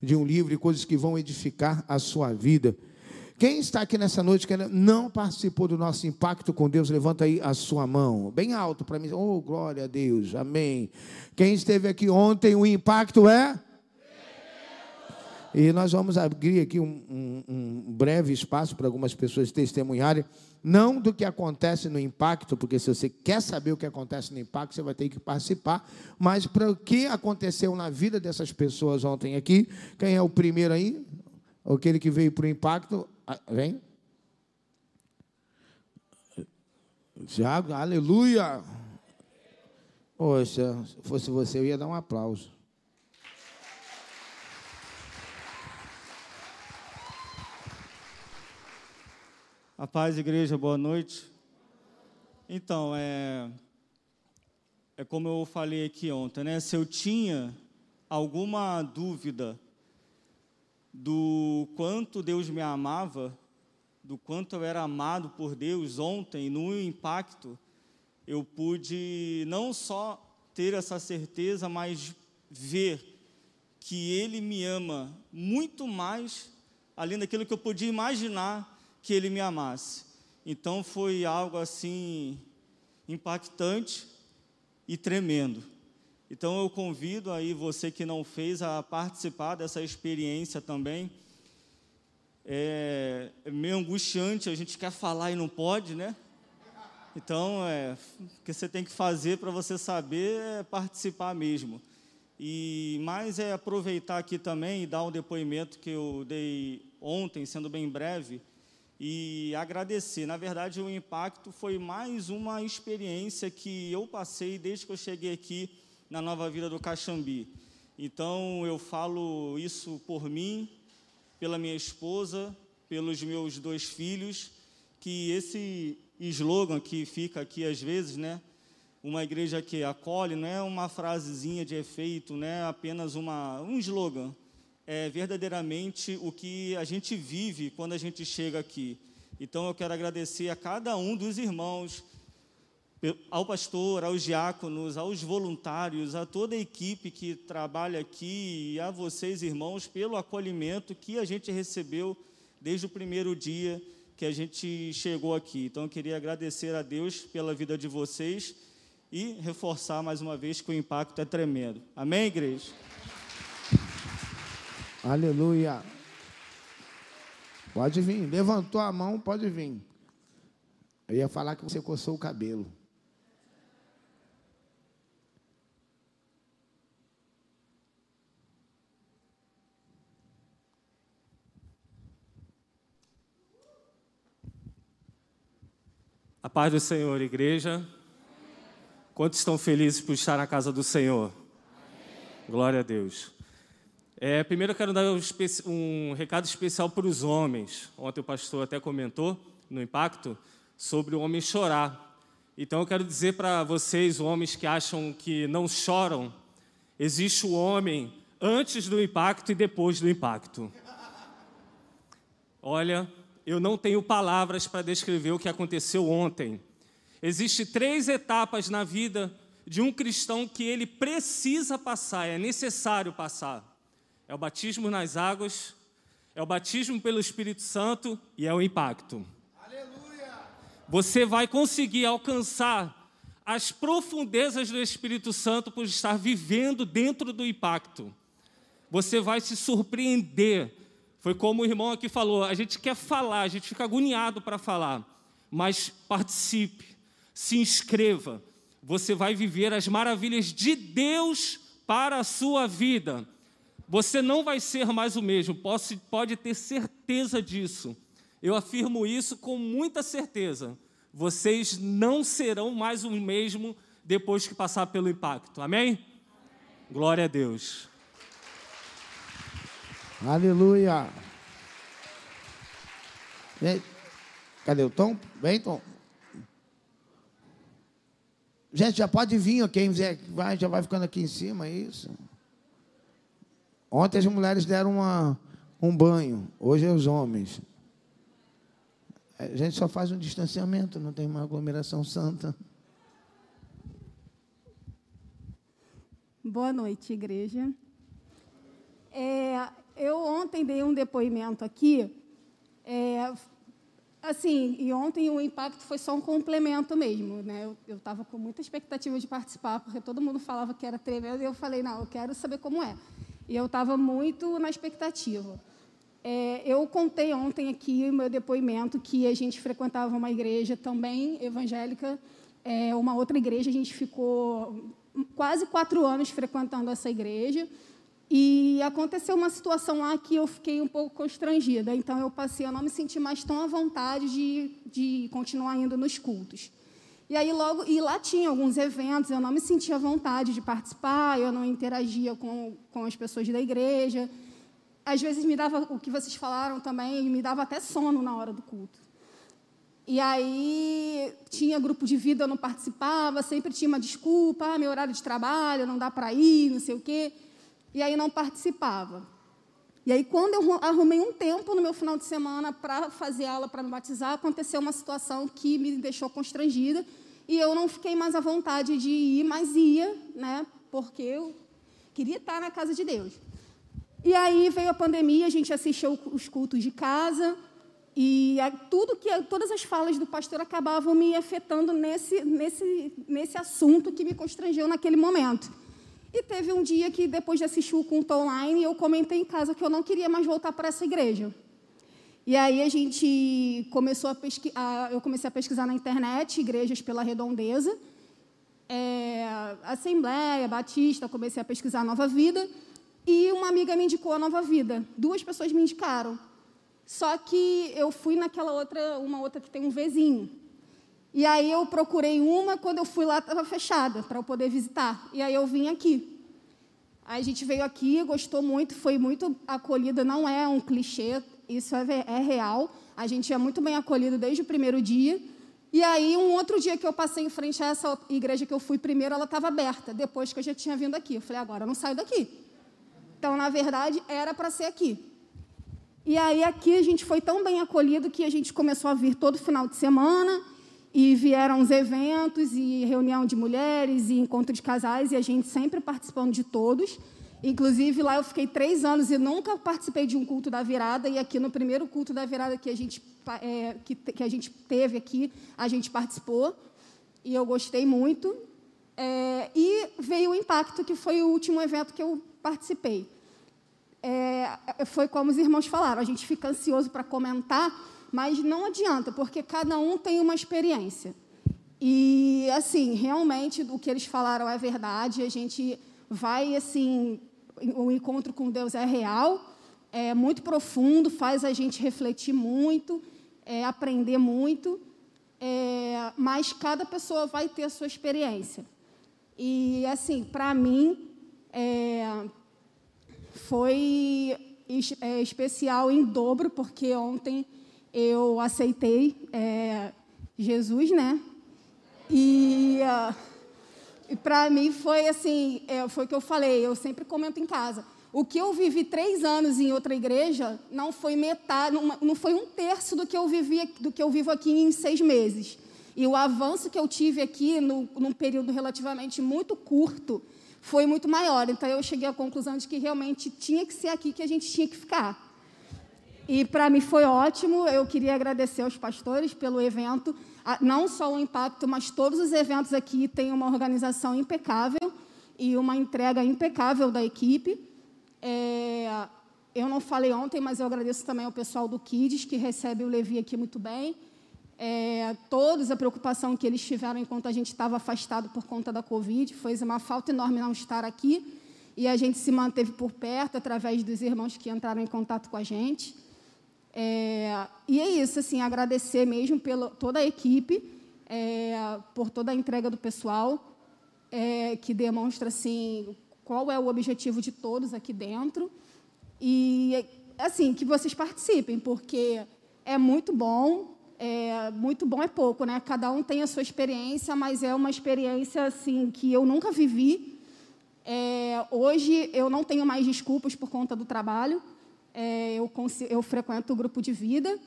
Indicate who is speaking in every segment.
Speaker 1: de um livro e coisas que vão edificar a sua vida. Quem está aqui nessa noite que não participou do nosso impacto com Deus, levanta aí a sua mão, bem alto para mim. Oh, glória a Deus, amém. Quem esteve aqui ontem, o impacto é? E nós vamos abrir aqui um, um, um breve espaço para algumas pessoas testemunharem, não do que acontece no impacto, porque se você quer saber o que acontece no impacto, você vai ter que participar, mas para o que aconteceu na vida dessas pessoas ontem aqui. Quem é o primeiro aí? Aquele que veio para o impacto. Ah, vem. Tiago, aleluia. Poxa, se fosse você, eu ia dar um aplauso.
Speaker 2: A paz, igreja, boa noite. Então, é, é como eu falei aqui ontem, né? Se eu tinha alguma dúvida do quanto Deus me amava, do quanto eu era amado por Deus ontem, no impacto, eu pude não só ter essa certeza, mas ver que Ele me ama muito mais, além daquilo que eu podia imaginar que ele me amasse. Então foi algo assim impactante e tremendo. Então eu convido aí você que não fez a participar dessa experiência também. É, é meio angustiante, a gente quer falar e não pode, né? Então, é, o que você tem que fazer para você saber é participar mesmo. E mais é aproveitar aqui também e dar um depoimento que eu dei ontem, sendo bem breve, e agradecer. Na verdade, o impacto foi mais uma experiência que eu passei desde que eu cheguei aqui na Nova Vida do Caxambi. Então, eu falo isso por mim, pela minha esposa, pelos meus dois filhos, que esse slogan que fica aqui às vezes, né? Uma igreja que acolhe não é uma frasezinha de efeito, não é apenas uma, um slogan, é verdadeiramente o que a gente vive quando a gente chega aqui. Então eu quero agradecer a cada um dos irmãos, ao pastor, aos diáconos, aos voluntários, a toda a equipe que trabalha aqui e a vocês, irmãos, pelo acolhimento que a gente recebeu desde o primeiro dia que a gente chegou aqui. Então eu queria agradecer a Deus pela vida de vocês e reforçar mais uma vez que o impacto é tremendo. Amém, igreja?
Speaker 1: Aleluia. Pode vir. Levantou a mão, pode vir. Eu ia falar que você coçou o cabelo.
Speaker 2: A paz do Senhor, igreja. Quantos estão felizes por estar na casa do Senhor? Glória a Deus. É, primeiro eu quero dar um, um recado especial para os homens. Ontem o pastor até comentou no impacto sobre o homem chorar. Então eu quero dizer para vocês, homens que acham que não choram, existe o homem antes do impacto e depois do impacto. Olha, eu não tenho palavras para descrever o que aconteceu ontem. Existem três etapas na vida de um cristão que ele precisa passar, é necessário passar é o batismo nas águas, é o batismo pelo Espírito Santo e é o impacto. Aleluia! Você vai conseguir alcançar as profundezas do Espírito Santo por estar vivendo dentro do impacto. Você vai se surpreender. Foi como o irmão aqui falou: a gente quer falar, a gente fica agoniado para falar, mas participe, se inscreva. Você vai viver as maravilhas de Deus para a sua vida. Você não vai ser mais o mesmo, pode, pode ter certeza disso. Eu afirmo isso com muita certeza. Vocês não serão mais o mesmo depois que passar pelo impacto. Amém? Amém. Glória a Deus.
Speaker 1: Aleluia. Cadê o Tom? Vem, Tom. Gente, já pode vir, quem vai, já vai ficando aqui em cima, é isso. Ontem as mulheres deram uma, um banho, hoje é os homens. A gente só faz um distanciamento, não tem uma aglomeração santa.
Speaker 3: Boa noite, igreja. É, ontem dei um depoimento aqui, é, assim, e ontem o impacto foi só um complemento mesmo, né? Eu estava com muita expectativa de participar, porque todo mundo falava que era tremendo, e eu falei, não, eu quero saber como é. E eu estava muito na expectativa. É, eu contei ontem aqui o meu depoimento que a gente frequentava uma igreja também evangélica, é, uma outra igreja, a gente ficou quase quatro anos frequentando essa igreja, e aconteceu uma situação lá que eu fiquei um pouco constrangida. Então, eu passei a não me sentir mais tão à vontade de, de continuar indo nos cultos. E aí logo e lá tinha alguns eventos, eu não me sentia vontade de participar, eu não interagia com, com as pessoas da igreja. Às vezes me dava o que vocês falaram também, me dava até sono na hora do culto. E aí tinha grupo de vida, eu não participava, sempre tinha uma desculpa, ah, meu horário de trabalho, não dá para ir, não sei o quê e aí não participava. E aí, quando eu arrumei um tempo no meu final de semana para fazer aula, para me batizar, aconteceu uma situação que me deixou constrangida e eu não fiquei mais à vontade de ir, mas ia, né, porque eu queria estar na casa de Deus. E aí veio a pandemia, a gente assistiu os cultos de casa e tudo que todas as falas do pastor acabavam me afetando nesse nesse nesse assunto que me constrangeu naquele momento. E teve um dia que, depois de assistir o culto online, eu comentei em casa que eu não queria mais voltar para essa igreja. E aí a gente começou a pesquisar, eu comecei a pesquisar na internet igrejas pela redondeza, é, Assembleia, Batista, comecei a pesquisar Nova Vida, e uma amiga me indicou a Nova Vida. Duas pessoas me indicaram. Só que eu fui naquela outra, uma outra que tem um vizinho. E aí eu procurei uma, quando eu fui lá estava fechada para eu poder visitar. E aí eu vim aqui. Aí a gente veio aqui, gostou muito, foi muito acolhida, não é um clichê, isso é, é real. A gente é muito bem acolhido desde o primeiro dia. E aí, um outro dia que eu passei em frente a essa igreja que eu fui primeiro, ela estava aberta, depois que eu já tinha vindo aqui. Eu falei, agora eu não saio daqui. Então, na verdade, era para ser aqui. E aí, aqui a gente foi tão bem acolhido que a gente começou a vir todo final de semana. E vieram os eventos e reunião de mulheres e encontro de casais, e a gente sempre participando de todos. Inclusive, lá eu fiquei três anos e nunca participei de um culto da virada, e aqui no primeiro culto da virada que a gente, é, que, que a gente teve aqui, a gente participou, e eu gostei muito. É, e veio o impacto, que foi o último evento que eu participei. É, foi como os irmãos falaram, a gente fica ansioso para comentar, mas não adianta, porque cada um tem uma experiência. E, assim, realmente, o que eles falaram é verdade. A gente vai, assim, o encontro com Deus é real, é muito profundo, faz a gente refletir muito, é, aprender muito, é, mas cada pessoa vai ter a sua experiência. E, assim, para mim, é, foi é, especial em dobro, porque ontem eu aceitei é, Jesus, né? E, uh, e para mim foi assim, é, foi o que eu falei, eu sempre comento em casa. O que eu vivi três anos em outra igreja não foi metade, não, não foi um terço do que eu vivi, do que eu vivo aqui em seis meses. E o avanço que eu tive aqui, no, num período relativamente muito curto, foi muito maior. Então eu cheguei à conclusão de que realmente tinha que ser aqui que a gente tinha que ficar. E para mim foi ótimo. Eu queria agradecer aos pastores pelo evento. Não só o impacto, mas todos os eventos aqui têm uma organização impecável e uma entrega impecável da equipe. É, eu não falei ontem, mas eu agradeço também ao pessoal do Kids, que recebe o Levi aqui muito bem. É, todos a preocupação que eles tiveram enquanto a gente estava afastado por conta da Covid. Foi uma falta enorme não estar aqui. E a gente se manteve por perto através dos irmãos que entraram em contato com a gente. É, e é isso, assim, agradecer mesmo pela toda a equipe, é, por toda a entrega do pessoal, é, que demonstra assim qual é o objetivo de todos aqui dentro e assim que vocês participem, porque é muito bom. É, muito bom é pouco, né? Cada um tem a sua experiência, mas é uma experiência assim que eu nunca vivi. É, hoje eu não tenho mais desculpas por conta do trabalho é, eu, consigo, eu frequento o grupo de vida.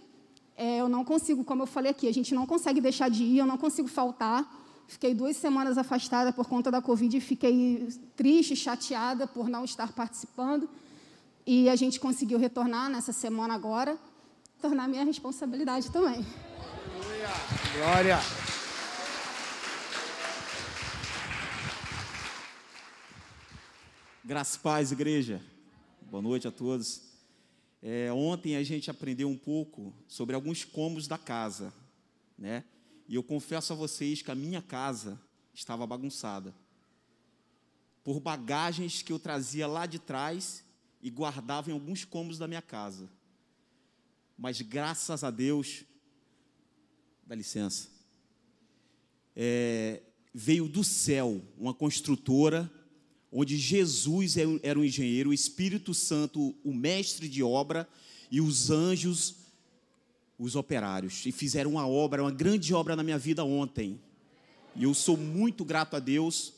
Speaker 3: É, eu não consigo, como eu falei aqui, a gente não consegue deixar de ir, eu não consigo faltar. Fiquei duas semanas afastada por conta da Covid e fiquei triste, chateada por não estar participando. E a gente conseguiu retornar nessa semana agora, tornar minha responsabilidade também.
Speaker 1: Glória.
Speaker 4: Graças paz, igreja. Boa noite a todos. É, ontem a gente aprendeu um pouco sobre alguns cômodos da casa, né? E eu confesso a vocês que a minha casa estava bagunçada por bagagens que eu trazia lá de trás e guardava em alguns cômodos da minha casa. Mas graças a Deus, dá licença, é, veio do céu uma construtora onde Jesus é era um engenheiro, o Espírito Santo, o mestre de obra, e os anjos, os operários. E fizeram uma obra, uma grande obra na minha vida ontem. E eu sou muito grato a Deus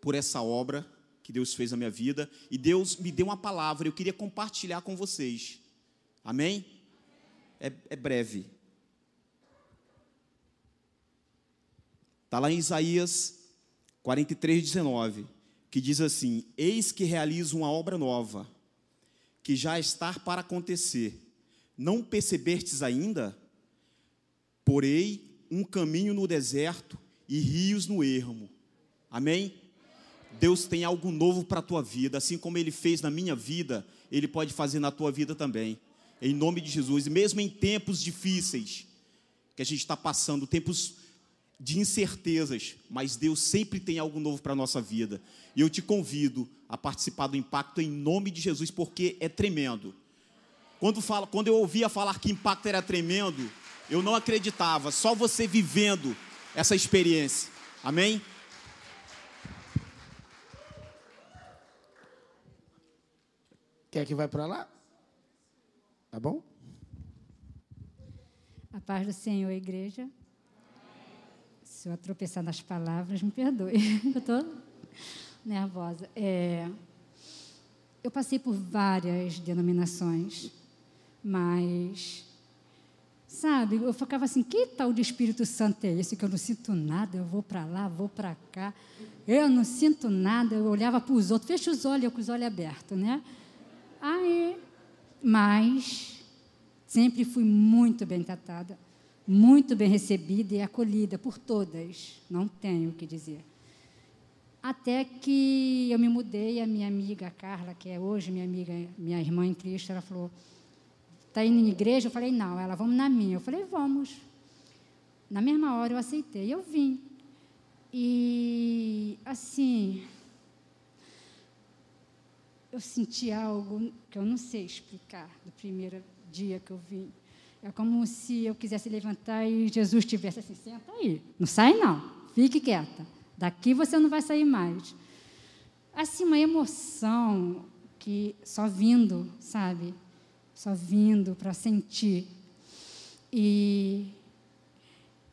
Speaker 4: por essa obra que Deus fez na minha vida. E Deus me deu uma palavra, eu queria compartilhar com vocês. Amém? É, é breve. Está lá em Isaías 43, 19 que diz assim: Eis que realizo uma obra nova, que já está para acontecer. Não percebestes ainda? Porei um caminho no deserto e rios no ermo. Amém? Deus tem algo novo para a tua vida, assim como Ele fez na minha vida, Ele pode fazer na tua vida também. Em nome de Jesus, e mesmo em tempos difíceis que a gente está passando, tempos de incertezas, mas Deus sempre tem algo novo para a nossa vida. E eu te convido a participar do impacto em nome de Jesus, porque é tremendo. Quando, fala, quando eu ouvia falar que impacto era tremendo, eu não acreditava, só você vivendo essa experiência. Amém?
Speaker 1: Quer que vai para lá? Tá bom?
Speaker 5: A paz do Senhor, igreja. Se eu tropeçar nas palavras, me perdoe. Eu estou nervosa. É, eu passei por várias denominações, mas, sabe, eu ficava assim: que tal de Espírito Santo é esse que eu não sinto nada? Eu vou para lá, vou para cá, eu não sinto nada. Eu olhava para os outros, fecha os olhos, eu com os olhos abertos, né? Aí, mas sempre fui muito bem tratada muito bem recebida e acolhida por todas, não tenho o que dizer. Até que eu me mudei, a minha amiga Carla, que é hoje minha amiga, minha irmã em Cristo, ela falou: "Está indo em igreja?" Eu falei: "Não". Ela: "Vamos na minha". Eu falei: "Vamos". Na mesma hora eu aceitei, eu vim. E assim, eu senti algo que eu não sei explicar do primeiro dia que eu vim. É como se eu quisesse levantar e Jesus tivesse assim: senta aí, não sai não, fique quieta, daqui você não vai sair mais. Assim, uma emoção que só vindo, sabe? Só vindo para sentir. E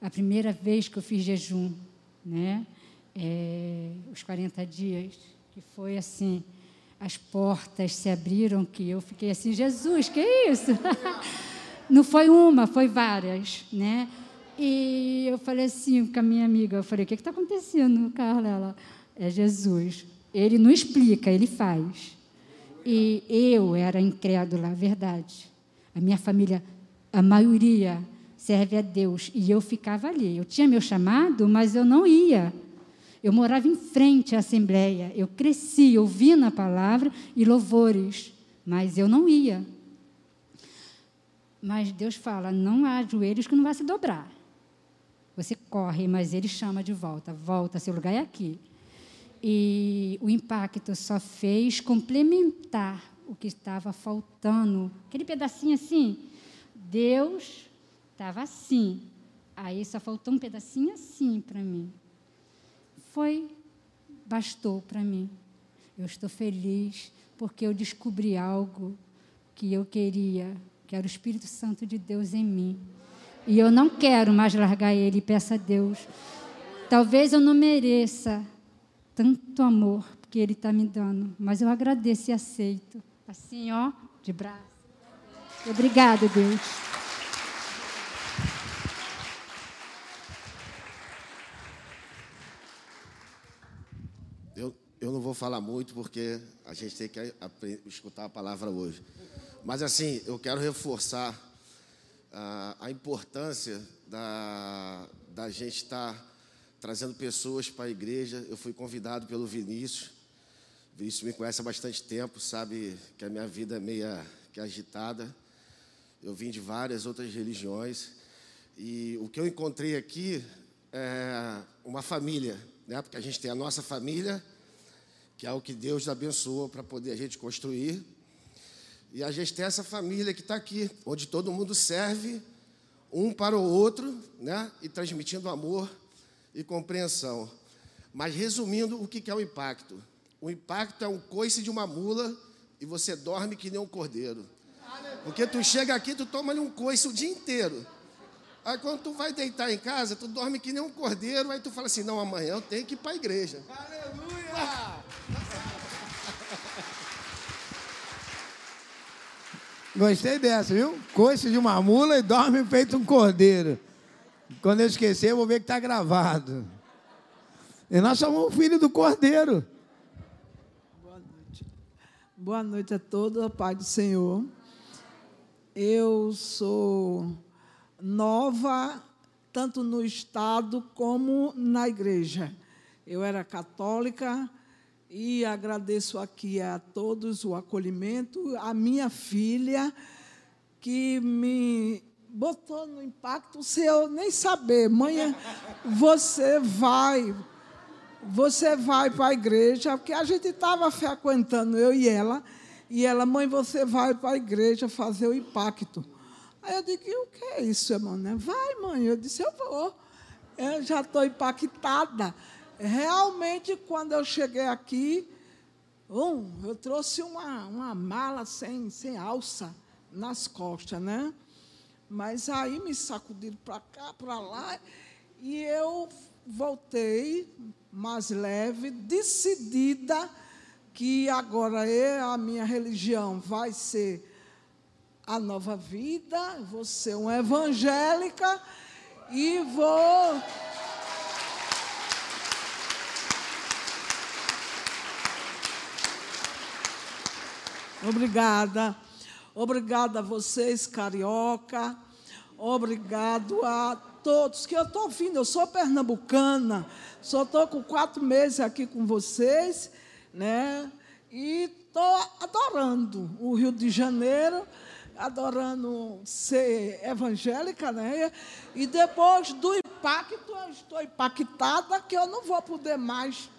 Speaker 5: a primeira vez que eu fiz jejum, né? É, os 40 dias, que foi assim, as portas se abriram, que eu fiquei assim, Jesus, que isso? Não foi uma, foi várias, né? E eu falei assim com a minha amiga, eu falei, o que está acontecendo, Carla? Ela, é Jesus. Ele não explica, ele faz. E eu era incrédula, verdade. A minha família, a maioria, serve a Deus. E eu ficava ali. Eu tinha meu chamado, mas eu não ia. Eu morava em frente à Assembleia. Eu cresci ouvindo a palavra e louvores, mas eu não ia. Mas Deus fala: não há joelhos que não vai se dobrar. Você corre, mas Ele chama de volta. Volta, seu lugar é aqui. E o impacto só fez complementar o que estava faltando. Aquele pedacinho assim. Deus estava assim. Aí só faltou um pedacinho assim para mim. Foi, bastou para mim. Eu estou feliz porque eu descobri algo que eu queria que era o Espírito Santo de Deus em mim. E eu não quero mais largar ele, peço a Deus. Talvez eu não mereça tanto amor que ele está me dando, mas eu agradeço e aceito. Assim, ó, de braço. Obrigada, Deus.
Speaker 1: Eu, eu não
Speaker 6: vou falar muito porque a gente tem que escutar a palavra hoje. Mas assim, eu quero reforçar uh, a importância da, da gente estar tá trazendo pessoas para a igreja. Eu fui convidado pelo Vinícius. O Vinícius me conhece há bastante tempo, sabe que a minha vida é meia que agitada. Eu vim de várias outras religiões. E o que eu encontrei aqui é uma família, né? porque a gente tem a nossa família, que é o que Deus abençoou para poder a gente construir. E a gente tem essa família que está aqui, onde todo mundo serve um para o outro, né? e transmitindo amor e compreensão. Mas resumindo, o que é o impacto? O impacto é um coice de uma mula e você dorme que nem um cordeiro. Porque tu chega aqui, tu toma um coice o dia inteiro. Aí quando tu vai deitar em casa, tu dorme que nem um cordeiro, aí tu fala assim, não, amanhã eu tenho que ir para a igreja. Aleluia!
Speaker 1: Gostei dessa, viu? Coice de uma mula e dorme feito um cordeiro. Quando eu esquecer, eu vou ver que está gravado. E nós somos o filho do cordeiro.
Speaker 7: Boa noite. Boa noite a todos, a paz do Senhor. Eu sou nova, tanto no Estado como na igreja. Eu era católica e agradeço aqui a todos o acolhimento, a minha filha, que me botou no impacto sem eu nem saber. Mãe, você vai, você vai para a igreja, porque a gente estava frequentando, eu e ela, e ela, mãe, você vai para a igreja fazer o impacto. Aí eu digo, o que é isso, irmã? Vai, mãe. Eu disse, eu vou. Eu já estou impactada. Realmente, quando eu cheguei aqui, um, eu trouxe uma, uma mala sem, sem alça nas costas, né? Mas aí me sacudiram para cá, para lá, e eu voltei mais leve, decidida que agora é a minha religião vai ser a nova vida, vou ser uma evangélica e vou. Obrigada. Obrigada a vocês, carioca. Obrigado a todos que eu estou ouvindo. Eu sou pernambucana, só estou com quatro meses aqui com vocês, né? E estou adorando o Rio de Janeiro adorando ser evangélica, né? E depois do impacto, eu estou impactada que eu não vou poder mais.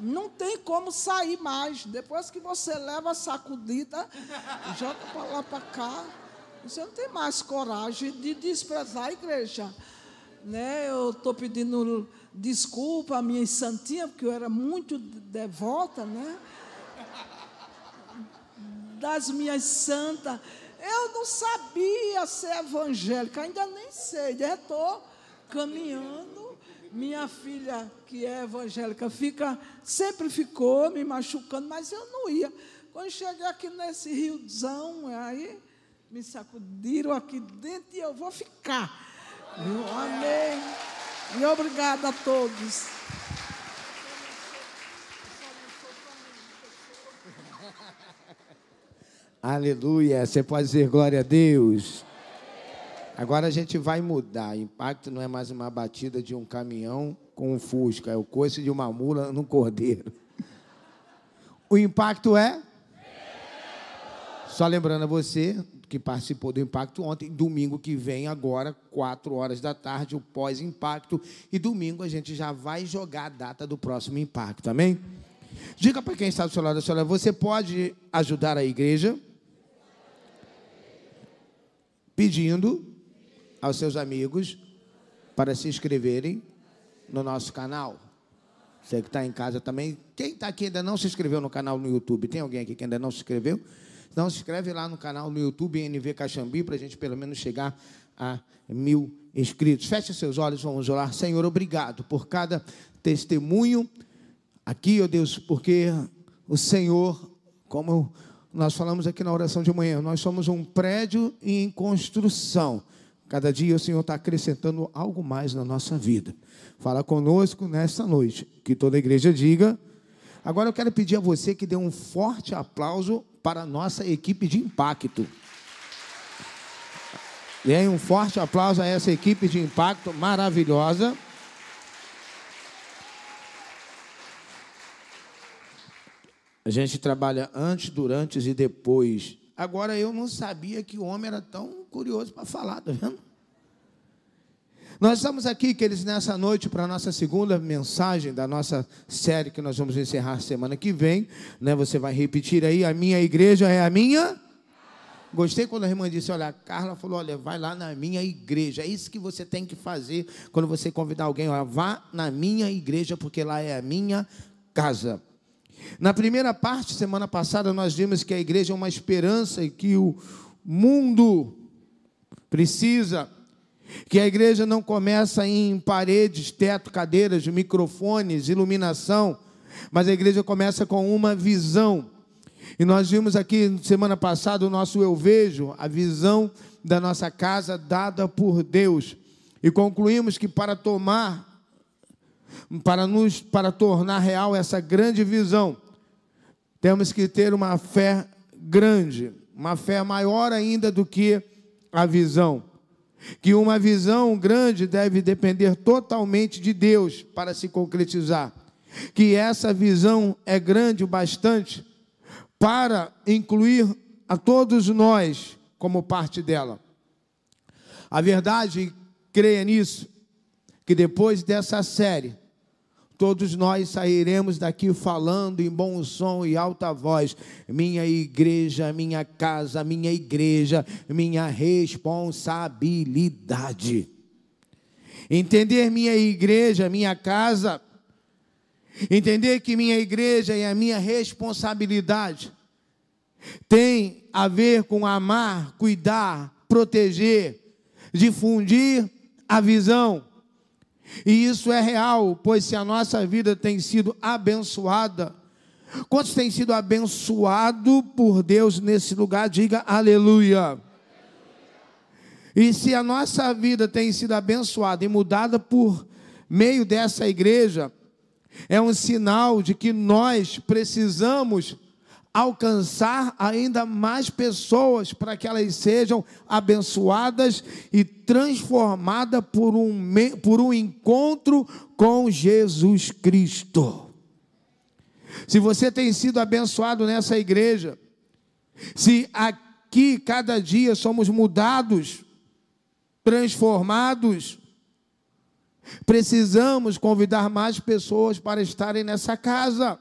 Speaker 7: Não tem como sair mais. Depois que você leva a sacudida, joga para lá para cá, você não tem mais coragem de desprezar a igreja. Né? Eu estou pedindo desculpa à minha santinha, porque eu era muito devota, né? Das minhas santas. Eu não sabia ser evangélica, ainda nem sei, já estou caminhando. Minha filha, que é evangélica, fica, sempre ficou me machucando, mas eu não ia. Quando cheguei aqui nesse riozão, aí me sacudiram aqui dentro e eu vou ficar. Eu amei. E obrigada a todos.
Speaker 1: Aleluia. Você pode dizer glória a Deus. Agora a gente vai mudar. Impacto não é mais uma batida de um caminhão com um fusca, é o coice de uma mula no cordeiro. O impacto é? Só lembrando a você que participou do impacto ontem, domingo que vem, agora, quatro horas da tarde, o pós-impacto. E domingo a gente já vai jogar a data do próximo impacto, amém? Diga para quem está do seu lado, senhora, você pode ajudar a igreja pedindo aos seus amigos para se inscreverem no nosso canal. Você que está em casa também. Quem está aqui ainda não se inscreveu no canal no YouTube? Tem alguém aqui que ainda não se inscreveu? Então se inscreve lá no canal no YouTube NV Caxambi para a gente pelo menos chegar a mil inscritos. Feche seus olhos, vamos orar. Senhor, obrigado por cada testemunho aqui, ó oh Deus, porque o Senhor, como nós falamos aqui na oração de manhã, nós somos um prédio em construção. Cada dia o Senhor está acrescentando algo mais na nossa vida. Fala conosco nesta noite. Que toda a igreja diga. Agora eu quero pedir a você que dê um forte aplauso para a nossa equipe de impacto. Dê um forte aplauso a essa equipe de impacto maravilhosa. A gente trabalha antes, durante e depois. Agora eu não sabia que o homem era tão curioso para falar, tá vendo? Nós estamos aqui, queridos, nessa noite para a nossa segunda mensagem da nossa série que nós vamos encerrar semana que vem. Né? Você vai repetir aí: a minha igreja é a minha. Gostei quando a irmã disse: Olha, a Carla falou: Olha, vai lá na minha igreja. É isso que você tem que fazer quando você convidar alguém. Olha, vá na minha igreja, porque lá é a minha casa. Na primeira parte, semana passada, nós vimos que a igreja é uma esperança e que o mundo precisa que a igreja não começa em paredes, teto, cadeiras, microfones, iluminação, mas a igreja começa com uma visão. E nós vimos aqui semana passada o nosso eu vejo, a visão da nossa casa dada por Deus. E concluímos que para tomar para nos para tornar real essa grande visão, temos que ter uma fé grande, uma fé maior ainda do que a visão que uma visão grande deve depender totalmente de Deus para se concretizar, que essa visão é grande o bastante para incluir a todos nós como parte dela. A verdade, creia nisso, que depois dessa série, todos nós sairemos daqui falando em bom som e alta voz: minha igreja, minha casa, minha igreja, minha responsabilidade. Entender minha igreja, minha casa, entender que minha igreja é a minha responsabilidade, tem a ver com amar, cuidar, proteger, difundir a visão e isso é real, pois se a nossa vida tem sido abençoada, quantos têm sido abençoados por Deus nesse lugar? Diga aleluia. E se a nossa vida tem sido abençoada e mudada por meio dessa igreja, é um sinal de que nós precisamos alcançar ainda mais pessoas para que elas sejam abençoadas e transformadas por um, por um encontro com Jesus Cristo. Se você tem sido abençoado nessa igreja, se aqui cada dia somos mudados, transformados, precisamos convidar mais pessoas para estarem nessa casa.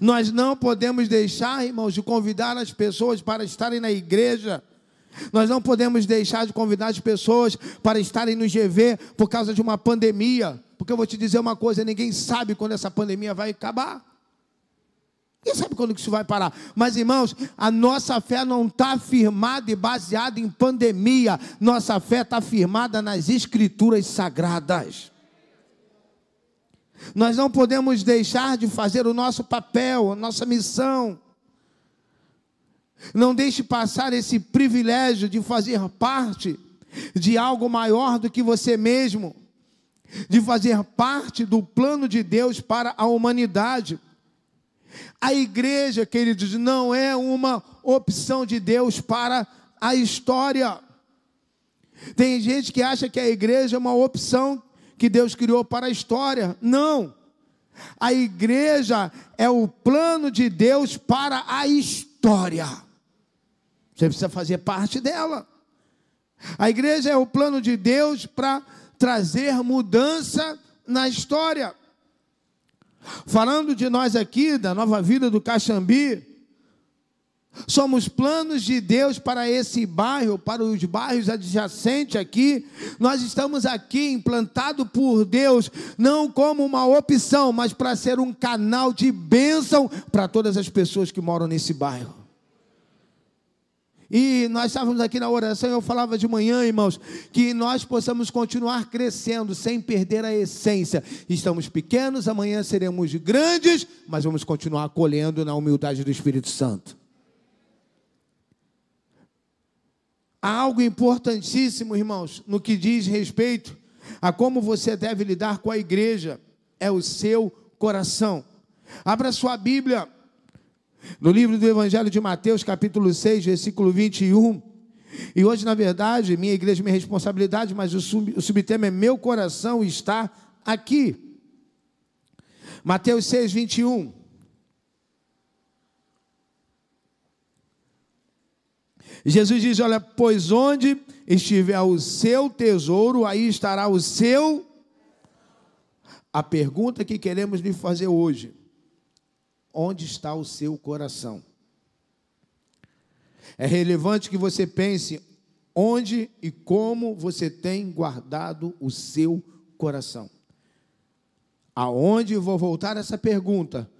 Speaker 1: Nós não podemos deixar, irmãos, de convidar as pessoas para estarem na igreja. Nós não podemos deixar de convidar as pessoas para estarem no GV por causa de uma pandemia. Porque eu vou te dizer uma coisa: ninguém sabe quando essa pandemia vai acabar. Ninguém sabe quando isso vai parar. Mas, irmãos, a nossa fé não está firmada e baseada em pandemia. Nossa fé está firmada nas escrituras sagradas. Nós não podemos deixar de fazer o nosso papel, a nossa missão. Não deixe passar esse privilégio de fazer parte de algo maior do que você mesmo, de fazer parte do plano de Deus para a humanidade. A igreja, queridos, não é uma opção de Deus para a história. Tem gente que acha que a igreja é uma opção que Deus criou para a história. Não. A igreja é o plano de Deus para a história. Você precisa fazer parte dela. A igreja é o plano de Deus para trazer mudança na história. Falando de nós aqui, da nova vida do Caxambi, Somos planos de Deus para esse bairro, para os bairros adjacentes aqui. Nós estamos aqui implantado por Deus, não como uma opção, mas para ser um canal de bênção para todas as pessoas que moram nesse bairro. E nós estávamos aqui na oração eu falava de manhã, irmãos, que nós possamos continuar crescendo sem perder a essência. Estamos pequenos, amanhã seremos grandes, mas vamos continuar acolhendo na humildade do Espírito Santo. Há algo importantíssimo, irmãos, no que diz respeito a como você deve lidar com a igreja, é o seu coração. Abra sua Bíblia no livro do Evangelho de Mateus, capítulo 6, versículo 21. E hoje, na verdade, minha igreja é minha responsabilidade, mas o, sub, o subtema é meu coração está aqui. Mateus 6, 21. Jesus diz: Olha, pois onde estiver o seu tesouro, aí estará o seu. A pergunta que queremos lhe fazer hoje: onde está o seu coração? É relevante que você pense onde e como você tem guardado o seu coração. Aonde vou voltar essa pergunta?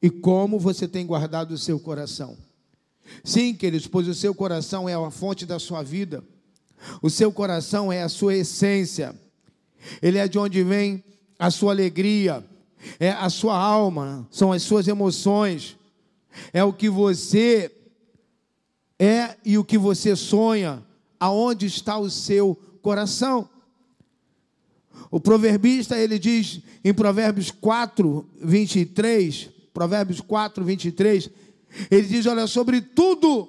Speaker 1: E como você tem guardado o seu coração? Sim, queridos, pois o seu coração é a fonte da sua vida. O seu coração é a sua essência. Ele é de onde vem a sua alegria, é a sua alma, são as suas emoções. É o que você é e o que você sonha. Aonde está o seu coração? O proverbista, ele diz em Provérbios 4, 23, Provérbios 4, 23, ele diz: Olha, sobre tudo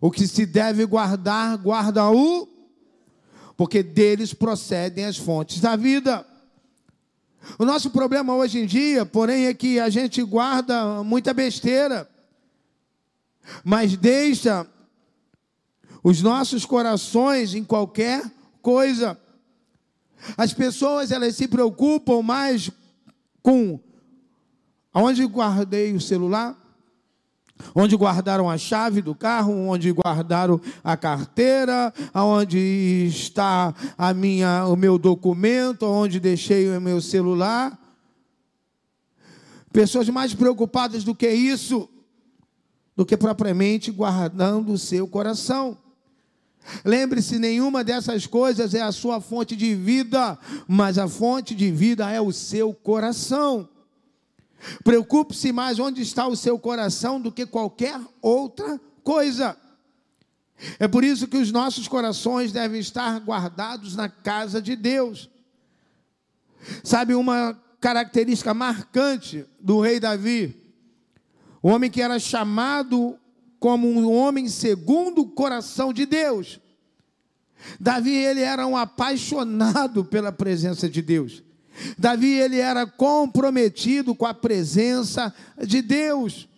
Speaker 1: o que se deve guardar, guarda-o, porque deles procedem as fontes da vida. O nosso problema hoje em dia, porém, é que a gente guarda muita besteira, mas deixa os nossos corações em qualquer coisa. As pessoas elas se preocupam mais com aonde guardei o celular, onde guardaram a chave do carro, onde guardaram a carteira, aonde está a minha, o meu documento, onde deixei o meu celular. Pessoas mais preocupadas do que isso, do que propriamente guardando o seu coração. Lembre-se, nenhuma dessas coisas é a sua fonte de vida, mas a fonte de vida é o seu coração. Preocupe-se mais onde está o seu coração do que qualquer outra coisa. É por isso que os nossos corações devem estar guardados na casa de Deus. Sabe uma característica marcante do rei Davi? O homem que era chamado como um homem segundo o coração de Deus. Davi ele era um apaixonado pela presença de Deus. Davi ele era comprometido com a presença de Deus.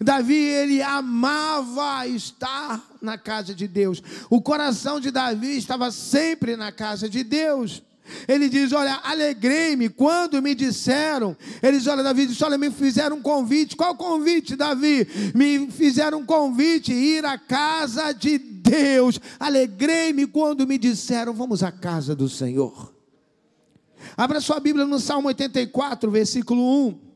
Speaker 1: Davi ele amava estar na casa de Deus. O coração de Davi estava sempre na casa de Deus. Ele diz: Olha, alegrei-me quando me disseram. Eles, olha, Davi disse: Olha, me fizeram um convite. Qual convite, Davi? Me fizeram um convite, ir à casa de Deus. Alegrei-me quando me disseram: Vamos à casa do Senhor. Abra sua Bíblia no Salmo 84, versículo 1.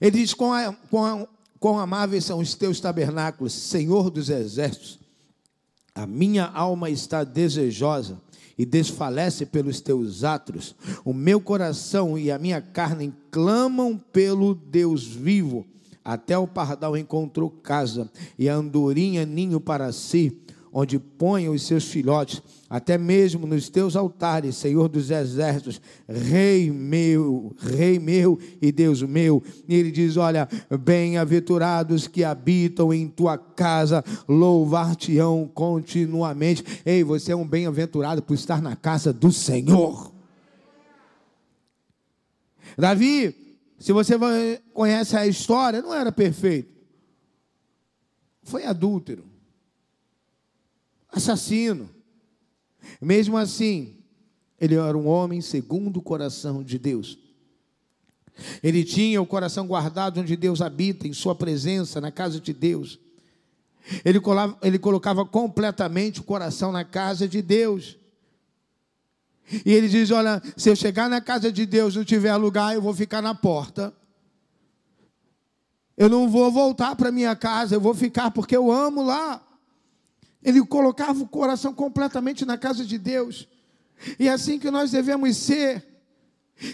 Speaker 1: Ele diz: quão, quão, quão amáveis são os teus tabernáculos, Senhor dos exércitos. A minha alma está desejosa e desfalece pelos teus atos. O meu coração e a minha carne clamam pelo Deus vivo. Até o pardal encontrou casa, e a andorinha ninho para si, onde põe os seus filhotes, até mesmo nos teus altares, Senhor dos exércitos, Rei meu, Rei meu e Deus meu. E ele diz: Olha, bem-aventurados que habitam em tua casa, louvar-te-ão continuamente. Ei, você é um bem-aventurado por estar na casa do Senhor. Davi se você conhece a história, não era perfeito. Foi adúltero, assassino. Mesmo assim, ele era um homem segundo o coração de Deus. Ele tinha o coração guardado onde Deus habita, em Sua presença, na casa de Deus. Ele colocava, ele colocava completamente o coração na casa de Deus. E ele diz: Olha, se eu chegar na casa de Deus e não tiver lugar, eu vou ficar na porta. Eu não vou voltar para minha casa, eu vou ficar porque eu amo lá. Ele colocava o coração completamente na casa de Deus. E é assim que nós devemos ser.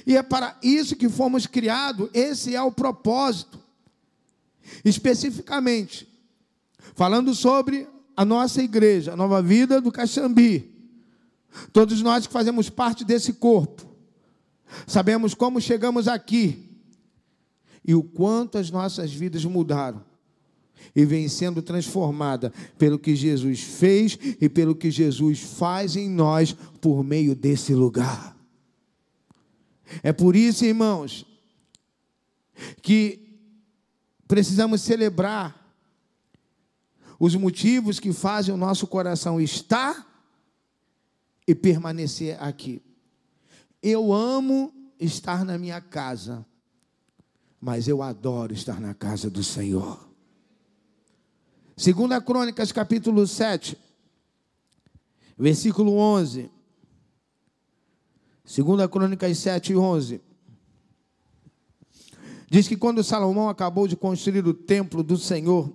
Speaker 1: E é para isso que fomos criados, esse é o propósito. Especificamente, falando sobre a nossa igreja, a nova vida do Caxambi. Todos nós que fazemos parte desse corpo, sabemos como chegamos aqui e o quanto as nossas vidas mudaram e vem sendo transformada pelo que Jesus fez e pelo que Jesus faz em nós por meio desse lugar. É por isso, irmãos, que precisamos celebrar os motivos que fazem o nosso coração estar e permanecer aqui. Eu amo estar na minha casa, mas eu adoro estar na casa do Senhor. Segunda Crônicas, capítulo 7, versículo 11. Segunda Crônicas 7 e 11. Diz que quando Salomão acabou de construir o templo do Senhor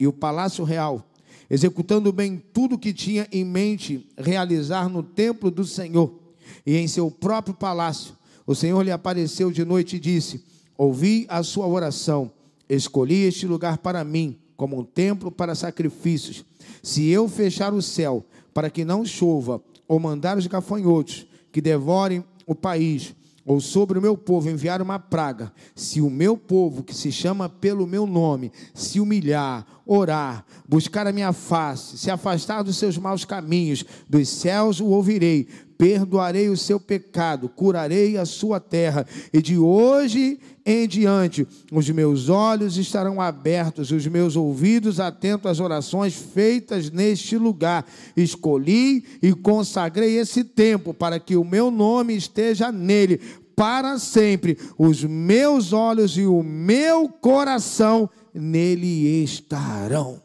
Speaker 1: e o palácio real, executando bem tudo que tinha em mente realizar no templo do Senhor e em seu próprio palácio, o Senhor lhe apareceu de noite e disse: Ouvi a sua oração, escolhi este lugar para mim como um templo para sacrifícios. Se eu fechar o céu para que não chova, ou mandar os gafanhotos que devorem o país, ou sobre o meu povo enviar uma praga, se o meu povo, que se chama pelo meu nome, se humilhar, orar, buscar a minha face, se afastar dos seus maus caminhos, dos céus o ouvirei, perdoarei o seu pecado, curarei a sua terra, e de hoje em diante os meus olhos estarão abertos, os meus ouvidos atentos às orações feitas neste lugar. Escolhi e consagrei esse tempo para que o meu nome esteja nele para sempre. Os meus olhos e o meu coração nele estarão.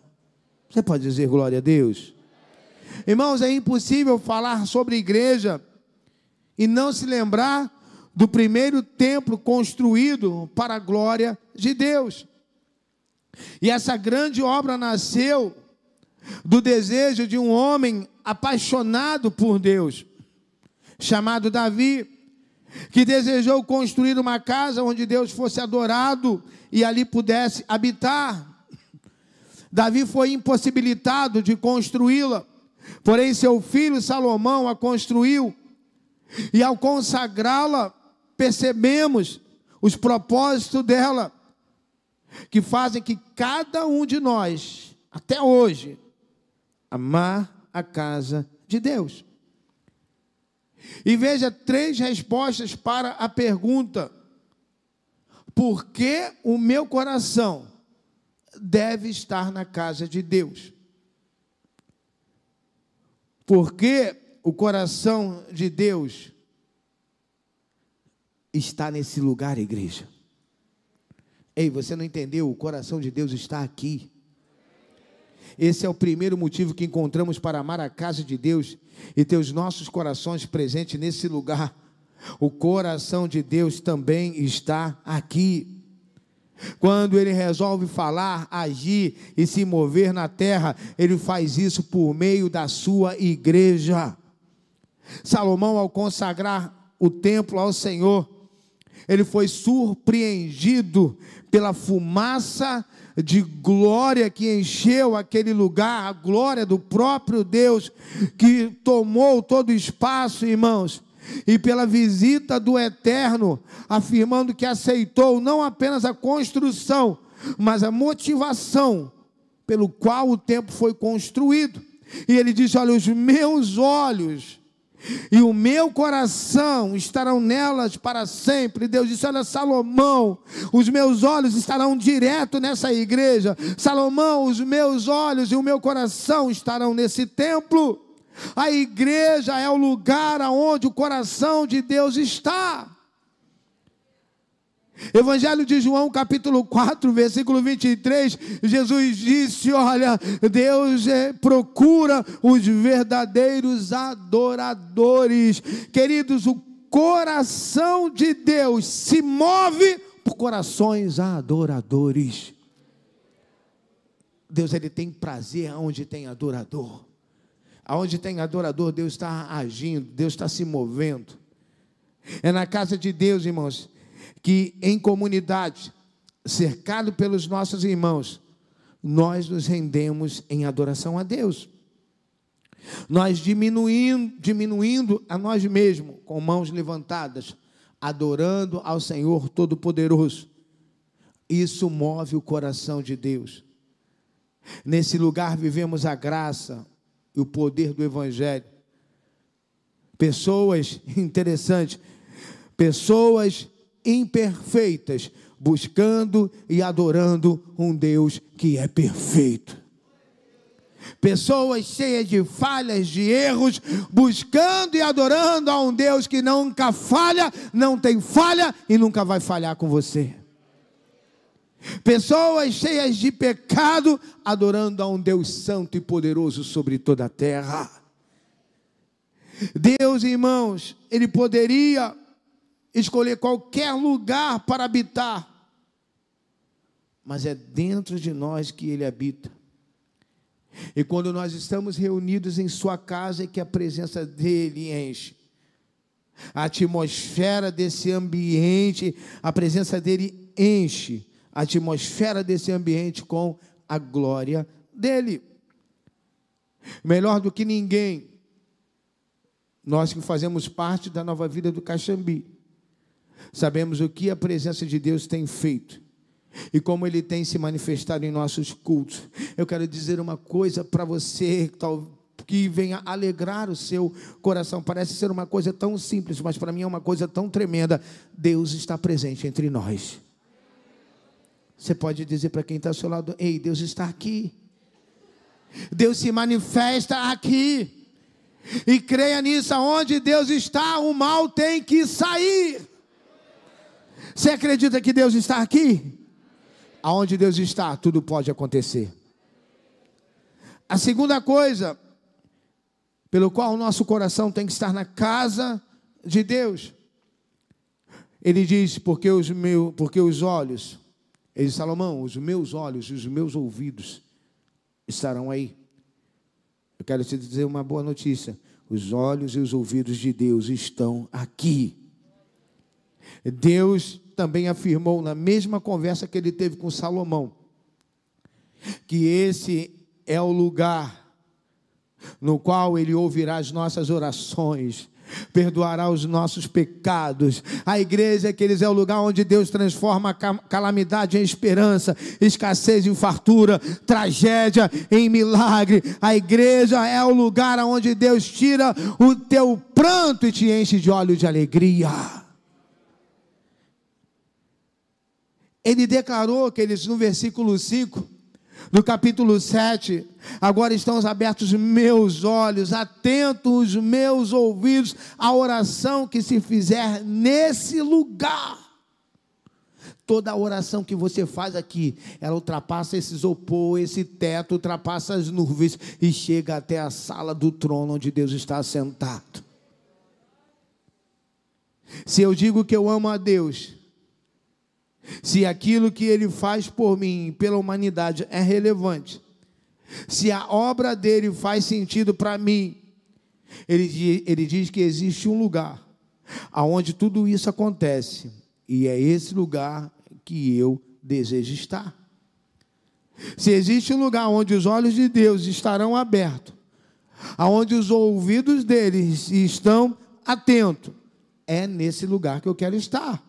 Speaker 1: Você pode dizer glória a Deus? Irmãos, é impossível falar sobre igreja e não se lembrar do primeiro templo construído para a glória de Deus. E essa grande obra nasceu do desejo de um homem apaixonado por Deus, chamado Davi, que desejou construir uma casa onde Deus fosse adorado e ali pudesse habitar. Davi foi impossibilitado de construí-la Porém, seu filho Salomão a construiu, e ao consagrá-la, percebemos os propósitos dela, que fazem que cada um de nós, até hoje, amar a casa de Deus. E veja três respostas para a pergunta: por que o meu coração deve estar na casa de Deus? Porque o coração de Deus está nesse lugar, igreja. Ei, você não entendeu? O coração de Deus está aqui. Esse é o primeiro motivo que encontramos para amar a casa de Deus e ter os nossos corações presentes nesse lugar. O coração de Deus também está aqui. Quando ele resolve falar, agir e se mover na terra, ele faz isso por meio da sua igreja. Salomão, ao consagrar o templo ao Senhor, ele foi surpreendido pela fumaça de glória que encheu aquele lugar, a glória do próprio Deus que tomou todo o espaço, irmãos e pela visita do Eterno, afirmando que aceitou não apenas a construção, mas a motivação pelo qual o templo foi construído. E ele disse: Olha, os meus olhos e o meu coração estarão nelas para sempre. E Deus disse: Olha, Salomão, os meus olhos estarão direto nessa igreja. Salomão, os meus olhos e o meu coração estarão nesse templo. A igreja é o lugar aonde o coração de Deus está. Evangelho de João, capítulo 4, versículo 23, Jesus disse: Olha, Deus é, procura os verdadeiros adoradores. Queridos, o coração de Deus se move por corações adoradores. Deus ele tem prazer onde tem adorador. Aonde tem adorador, Deus está agindo, Deus está se movendo. É na casa de Deus, irmãos, que em comunidade, cercado pelos nossos irmãos, nós nos rendemos em adoração a Deus. Nós diminuindo, diminuindo a nós mesmos, com mãos levantadas, adorando ao Senhor Todo-Poderoso. Isso move o coração de Deus. Nesse lugar vivemos a graça e o poder do Evangelho. Pessoas, interessante, pessoas imperfeitas, buscando e adorando um Deus que é perfeito. Pessoas cheias de falhas, de erros, buscando e adorando a um Deus que nunca falha, não tem falha e nunca vai falhar com você. Pessoas cheias de pecado, adorando a um Deus santo e poderoso sobre toda a terra. Deus, irmãos, Ele poderia escolher qualquer lugar para habitar, mas é dentro de nós que Ele habita. E quando nós estamos reunidos em Sua casa, é que a presença dEle enche. A atmosfera desse ambiente, a presença dEle enche a atmosfera desse ambiente com a glória dEle. Melhor do que ninguém, nós que fazemos parte da nova vida do Caxambi, sabemos o que a presença de Deus tem feito e como Ele tem se manifestado em nossos cultos. Eu quero dizer uma coisa para você, que venha alegrar o seu coração. Parece ser uma coisa tão simples, mas para mim é uma coisa tão tremenda. Deus está presente entre nós. Você pode dizer para quem está ao seu lado: Ei, Deus está aqui. Deus se manifesta aqui. E creia nisso, aonde Deus está, o mal tem que sair. Você acredita que Deus está aqui? Aonde Deus está, tudo pode acontecer. A segunda coisa, pelo qual o nosso coração tem que estar na casa de Deus. Ele diz: porque os, meus, porque os olhos ele disse, Salomão, os meus olhos e os meus ouvidos estarão aí. Eu quero te dizer uma boa notícia. Os olhos e os ouvidos de Deus estão aqui. Deus também afirmou na mesma conversa que ele teve com Salomão, que esse é o lugar no qual ele ouvirá as nossas orações perdoará os nossos pecados. A igreja, queridos, é o lugar onde Deus transforma calamidade em esperança, escassez em fartura, tragédia em milagre. A igreja é o lugar onde Deus tira o teu pranto e te enche de óleo de alegria. Ele declarou, queridos, no versículo 5, no capítulo 7, agora estão abertos meus olhos, atentos os meus ouvidos à oração que se fizer nesse lugar. Toda oração que você faz aqui, ela ultrapassa esse isopor, esse teto, ultrapassa as nuvens e chega até a sala do trono onde Deus está sentado. Se eu digo que eu amo a Deus, se aquilo que ele faz por mim, pela humanidade, é relevante, se a obra dele faz sentido para mim, ele, ele diz que existe um lugar aonde tudo isso acontece, e é esse lugar que eu desejo estar. Se existe um lugar onde os olhos de Deus estarão abertos, aonde os ouvidos deles estão atentos, é nesse lugar que eu quero estar.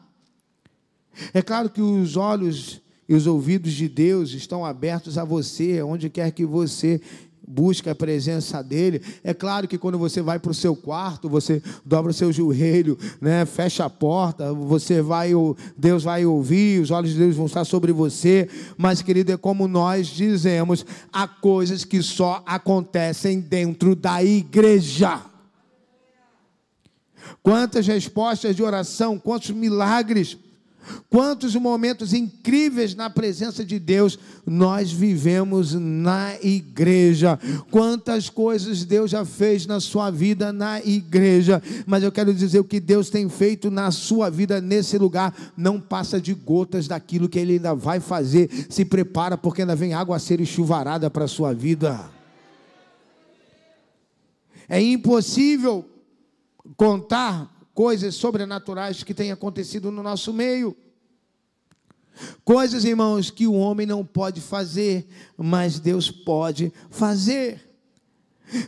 Speaker 1: É claro que os olhos e os ouvidos de Deus estão abertos a você, onde quer que você busque a presença dele. É claro que quando você vai para o seu quarto, você dobra o seu joelho, né, fecha a porta, você vai, Deus vai ouvir, os olhos de Deus vão estar sobre você. Mas, querido, é como nós dizemos, há coisas que só acontecem dentro da igreja. Quantas respostas de oração, quantos milagres Quantos momentos incríveis na presença de Deus nós vivemos na igreja. Quantas coisas Deus já fez na sua vida na igreja. Mas eu quero dizer o que Deus tem feito na sua vida nesse lugar não passa de gotas daquilo que Ele ainda vai fazer. Se prepara, porque ainda vem água a ser chuvarada para a sua vida. É impossível contar coisas sobrenaturais que têm acontecido no nosso meio. Coisas, irmãos, que o homem não pode fazer, mas Deus pode fazer.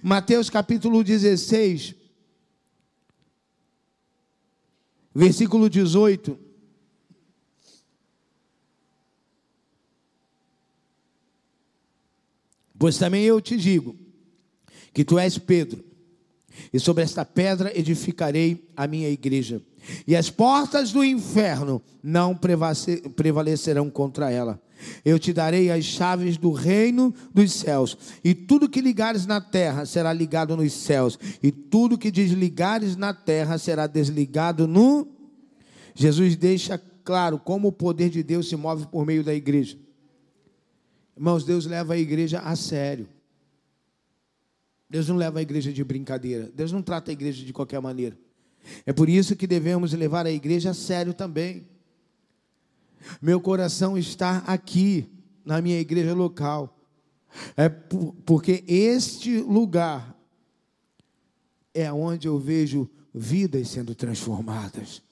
Speaker 1: Mateus capítulo 16, versículo 18. Pois também eu te digo que tu és Pedro, e sobre esta pedra edificarei a minha igreja, e as portas do inferno não prevalecerão contra ela. Eu te darei as chaves do reino dos céus, e tudo que ligares na terra será ligado nos céus, e tudo que desligares na terra será desligado no. Jesus deixa claro como o poder de Deus se move por meio da igreja. Irmãos, Deus leva a igreja a sério. Deus não leva a igreja de brincadeira. Deus não trata a igreja de qualquer maneira. É por isso que devemos levar a igreja a sério também. Meu coração está aqui, na minha igreja local. É porque este lugar é onde eu vejo vidas sendo transformadas.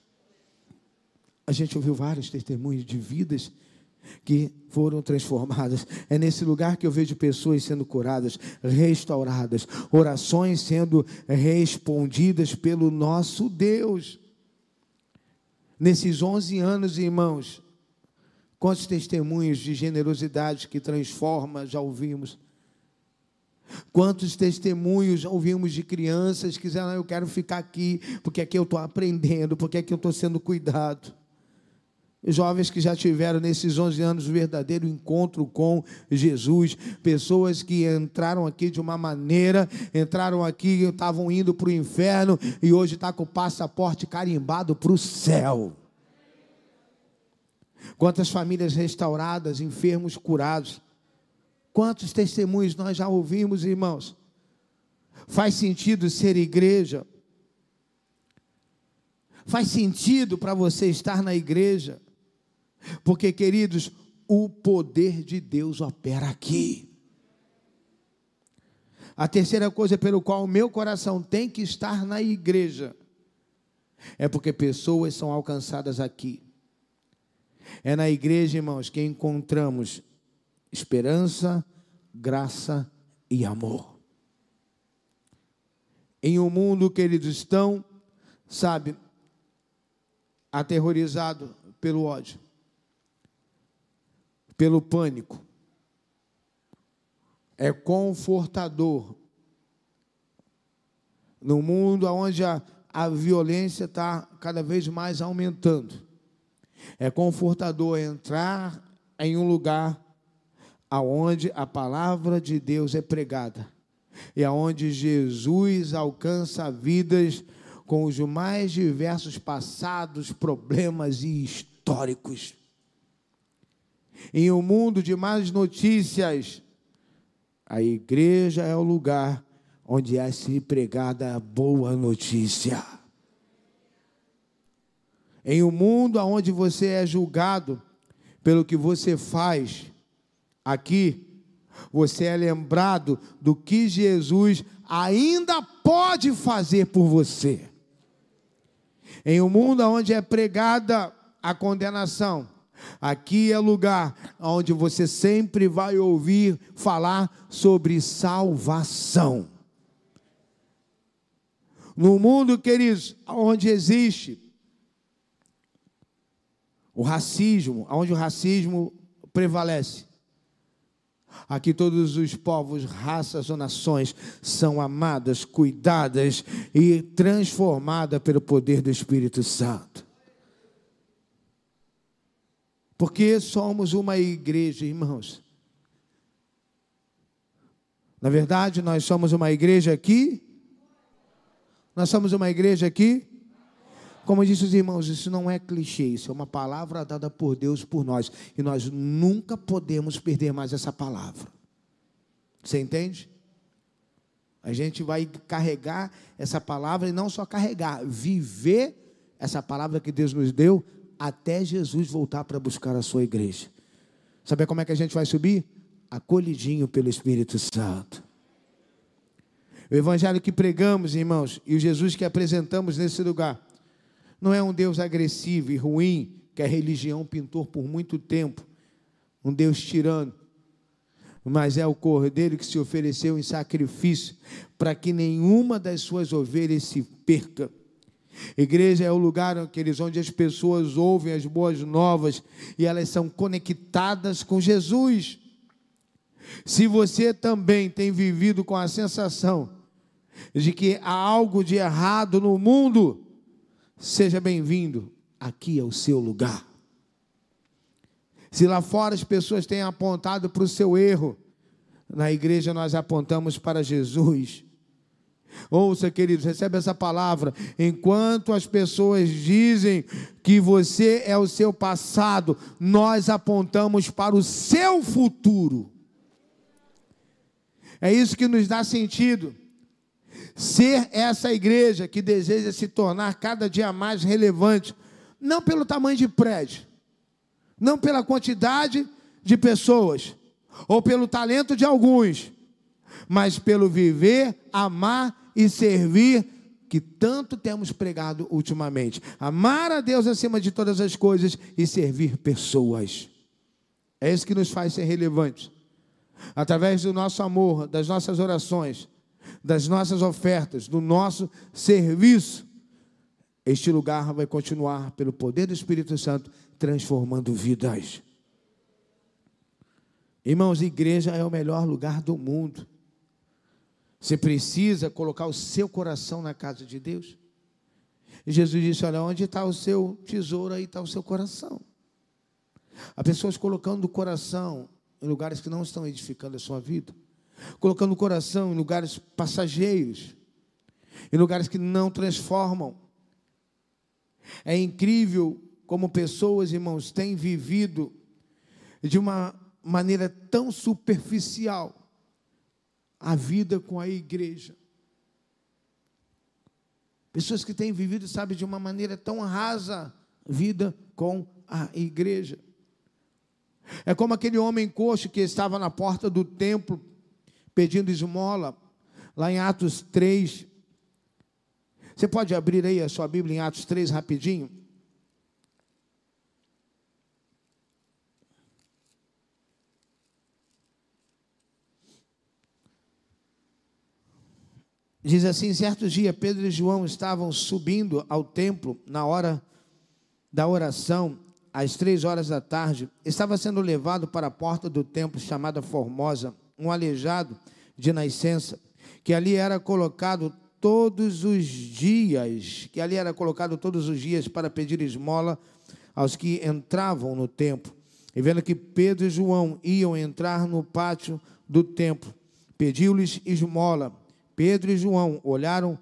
Speaker 1: A gente ouviu vários testemunhos de vidas que foram transformadas. É nesse lugar que eu vejo pessoas sendo curadas, restauradas, orações sendo respondidas pelo nosso Deus. Nesses 11 anos, irmãos, quantos testemunhos de generosidade que transforma já ouvimos? Quantos testemunhos ouvimos de crianças que dizem, ah, eu quero ficar aqui, porque aqui eu estou aprendendo, porque aqui eu estou sendo cuidado. Jovens que já tiveram nesses 11 anos o verdadeiro encontro com Jesus, pessoas que entraram aqui de uma maneira, entraram aqui, estavam indo para o inferno e hoje está com o passaporte carimbado para o céu. Quantas famílias restauradas, enfermos curados. Quantos testemunhos nós já ouvimos, irmãos? Faz sentido ser igreja? Faz sentido para você estar na igreja? Porque, queridos, o poder de Deus opera aqui. A terceira coisa pelo qual o meu coração tem que estar na igreja é porque pessoas são alcançadas aqui. É na igreja, irmãos, que encontramos esperança, graça e amor. Em um mundo que eles estão, sabe, aterrorizado pelo ódio pelo pânico. É confortador. No mundo onde a, a violência está cada vez mais aumentando. É confortador entrar em um lugar aonde a palavra de Deus é pregada e aonde Jesus alcança vidas com os mais diversos passados, problemas e históricos. Em um mundo de más notícias, a igreja é o lugar onde é se pregada a boa notícia. Em um mundo onde você é julgado pelo que você faz, aqui você é lembrado do que Jesus ainda pode fazer por você. Em um mundo onde é pregada a condenação, Aqui é lugar onde você sempre vai ouvir falar sobre salvação. No mundo, queridos, onde existe o racismo, onde o racismo prevalece. Aqui todos os povos, raças ou nações são amadas, cuidadas e transformadas pelo poder do Espírito Santo. Porque somos uma igreja, irmãos. Na verdade, nós somos uma igreja aqui. Nós somos uma igreja aqui. Como disse os irmãos, isso não é clichê, isso é uma palavra dada por Deus por nós. E nós nunca podemos perder mais essa palavra. Você entende? A gente vai carregar essa palavra e não só carregar, viver essa palavra que Deus nos deu até Jesus voltar para buscar a sua igreja. Sabe como é que a gente vai subir? Acolhidinho pelo Espírito Santo. O evangelho que pregamos, irmãos, e o Jesus que apresentamos nesse lugar, não é um Deus agressivo e ruim que a religião pintou por muito tempo, um Deus tirano. mas é o cordeiro que se ofereceu em sacrifício para que nenhuma das suas ovelhas se perca. Igreja é o lugar onde as pessoas ouvem as boas novas e elas são conectadas com Jesus. Se você também tem vivido com a sensação de que há algo de errado no mundo, seja bem-vindo, aqui é o seu lugar. Se lá fora as pessoas têm apontado para o seu erro, na igreja nós apontamos para Jesus. Ouça, queridos, recebe essa palavra. Enquanto as pessoas dizem que você é o seu passado, nós apontamos para o seu futuro. É isso que nos dá sentido. Ser essa igreja que deseja se tornar cada dia mais relevante, não pelo tamanho de prédio, não pela quantidade de pessoas, ou pelo talento de alguns, mas pelo viver, amar e servir que tanto temos pregado ultimamente. Amar a Deus acima de todas as coisas e servir pessoas. É isso que nos faz ser relevantes. Através do nosso amor, das nossas orações, das nossas ofertas, do nosso serviço, este lugar vai continuar, pelo poder do Espírito Santo, transformando vidas. Irmãos, igreja é o melhor lugar do mundo. Você precisa colocar o seu coração na casa de Deus. E Jesus disse: Olha, onde está o seu tesouro, aí está o seu coração. Há pessoas colocando o coração em lugares que não estão edificando a sua vida, colocando o coração em lugares passageiros, em lugares que não transformam. É incrível como pessoas, irmãos, têm vivido de uma maneira tão superficial a vida com a igreja. Pessoas que têm vivido, sabe, de uma maneira tão rasa vida com a igreja. É como aquele homem coxo que estava na porta do templo pedindo esmola, lá em Atos 3. Você pode abrir aí a sua Bíblia em Atos 3 rapidinho? Diz assim: certo dia, Pedro e João estavam subindo ao templo na hora da oração, às três horas da tarde. Estava sendo levado para a porta do templo chamada Formosa, um aleijado de nascença, que ali era colocado todos os dias, que ali era colocado todos os dias para pedir esmola aos que entravam no templo. E vendo que Pedro e João iam entrar no pátio do templo, pediu-lhes esmola. Pedro e João olharam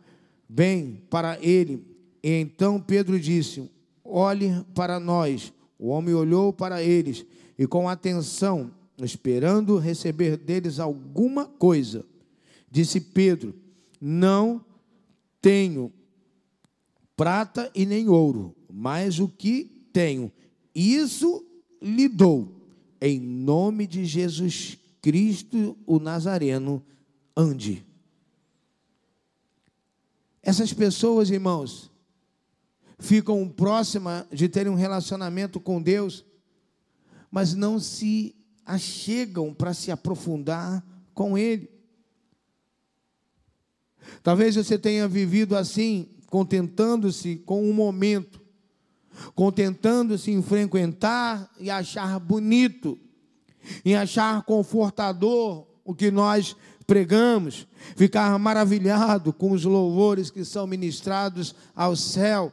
Speaker 1: bem para ele, e então Pedro disse: Olhe para nós. O homem olhou para eles e, com atenção, esperando receber deles alguma coisa, disse Pedro: Não tenho prata e nem ouro, mas o que tenho, isso lhe dou. Em nome de Jesus Cristo, o Nazareno, ande. Essas pessoas, irmãos, ficam próximas de terem um relacionamento com Deus, mas não se achegam para se aprofundar com Ele. Talvez você tenha vivido assim, contentando-se com um momento, contentando-se em frequentar e achar bonito, em achar confortador o que nós pregamos, ficar maravilhado com os louvores que são ministrados ao céu.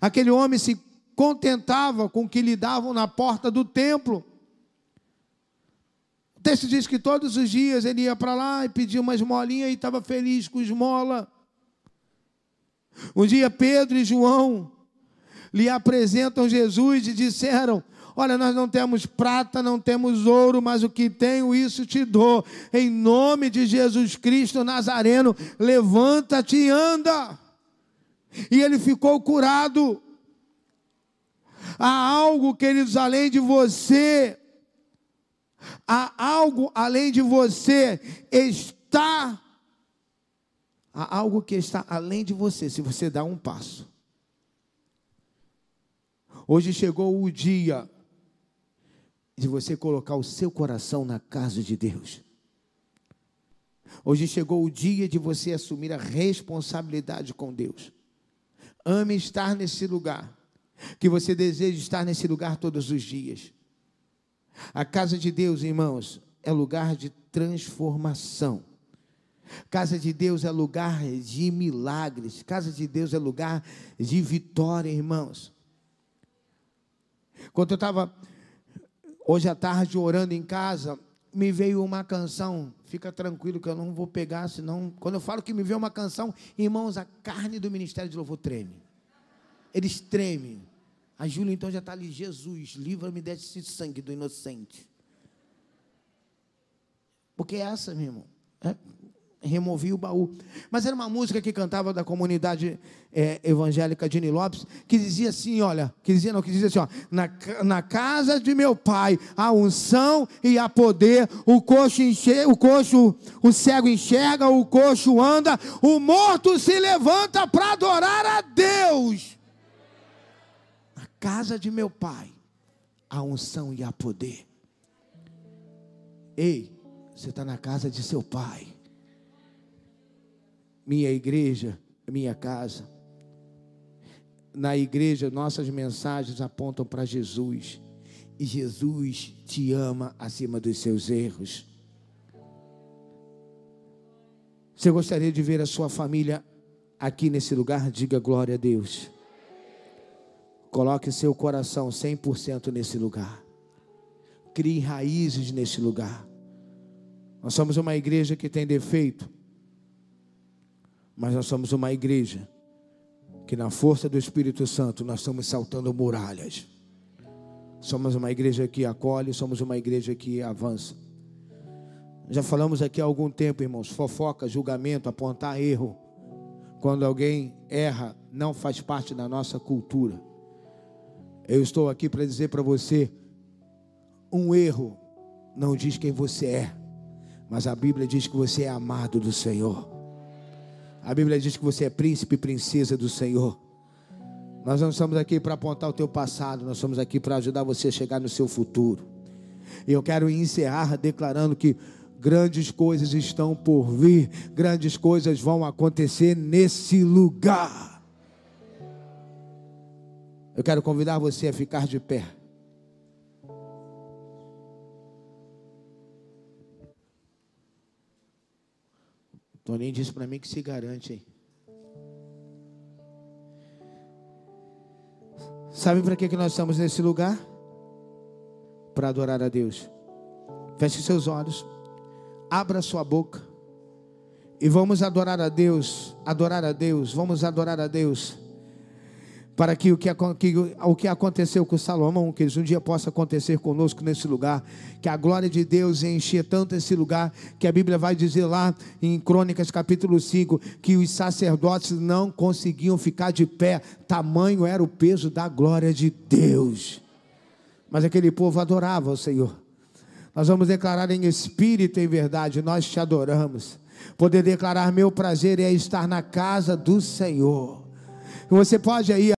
Speaker 1: Aquele homem se contentava com o que lhe davam na porta do templo. O texto diz que todos os dias ele ia para lá e pedia uma esmolinha e estava feliz com esmola. Um dia Pedro e João lhe apresentam Jesus e disseram: Olha, nós não temos prata, não temos ouro, mas o que tenho, isso te dou. Em nome de Jesus Cristo Nazareno, levanta-te e anda. E ele ficou curado. Há algo, queridos, além de você. Há algo além de você. Está. Há algo que está além de você, se você dá um passo. Hoje chegou o dia de você colocar o seu coração na casa de Deus. Hoje chegou o dia de você assumir a responsabilidade com Deus. Ame estar nesse lugar, que você deseja estar nesse lugar todos os dias. A casa de Deus, irmãos, é lugar de transformação. Casa de Deus é lugar de milagres. Casa de Deus é lugar de vitória, irmãos. Quando eu estava hoje à tarde orando em casa, me veio uma canção. Fica tranquilo que eu não vou pegar, senão. Quando eu falo que me veio uma canção, irmãos, a carne do ministério de louvor treme. Eles tremem. A Júlia então já está ali, Jesus, livra-me desse sangue do inocente. Porque é essa, meu irmão. É, removi o baú. Mas era uma música que cantava da comunidade é, evangélica de Lopes, que dizia assim, olha, que dizia não, que dizia assim, ó, na, na casa de meu pai há unção e há poder, o coxo enxerga, o coxo, o cego enxerga, o coxo anda, o morto se levanta para adorar a Deus. Na casa de meu pai há unção e há poder. Ei, você está na casa de seu pai minha igreja, minha casa. Na igreja, nossas mensagens apontam para Jesus. E Jesus te ama acima dos seus erros. Você gostaria de ver a sua família aqui nesse lugar? Diga glória a Deus. Coloque seu coração 100% nesse lugar. Crie raízes nesse lugar. Nós somos uma igreja que tem defeito mas nós somos uma igreja que, na força do Espírito Santo, nós estamos saltando muralhas. Somos uma igreja que acolhe, somos uma igreja que avança. Já falamos aqui há algum tempo, irmãos, fofoca, julgamento, apontar erro. Quando alguém erra, não faz parte da nossa cultura. Eu estou aqui para dizer para você: um erro não diz quem você é, mas a Bíblia diz que você é amado do Senhor. A Bíblia diz que você é príncipe e princesa do Senhor. Nós não estamos aqui para apontar o teu passado, nós estamos aqui para ajudar você a chegar no seu futuro. E eu quero encerrar declarando que grandes coisas estão por vir, grandes coisas vão acontecer nesse lugar. Eu quero convidar você a ficar de pé. Toninho disse para mim que se garante, hein? Sabe para que, que nós estamos nesse lugar? Para adorar a Deus. Feche seus olhos, abra sua boca e vamos adorar a Deus, adorar a Deus, vamos adorar a Deus para que o que, que, o que aconteceu com Salomão, que um dia possa acontecer conosco nesse lugar, que a glória de Deus encher tanto esse lugar, que a Bíblia vai dizer lá em Crônicas capítulo 5, que os sacerdotes não conseguiam ficar de pé, tamanho era o peso da glória de Deus. Mas aquele povo adorava o Senhor. Nós vamos declarar em espírito e em verdade, nós te adoramos. Poder declarar meu prazer é estar na casa do Senhor. Você pode aí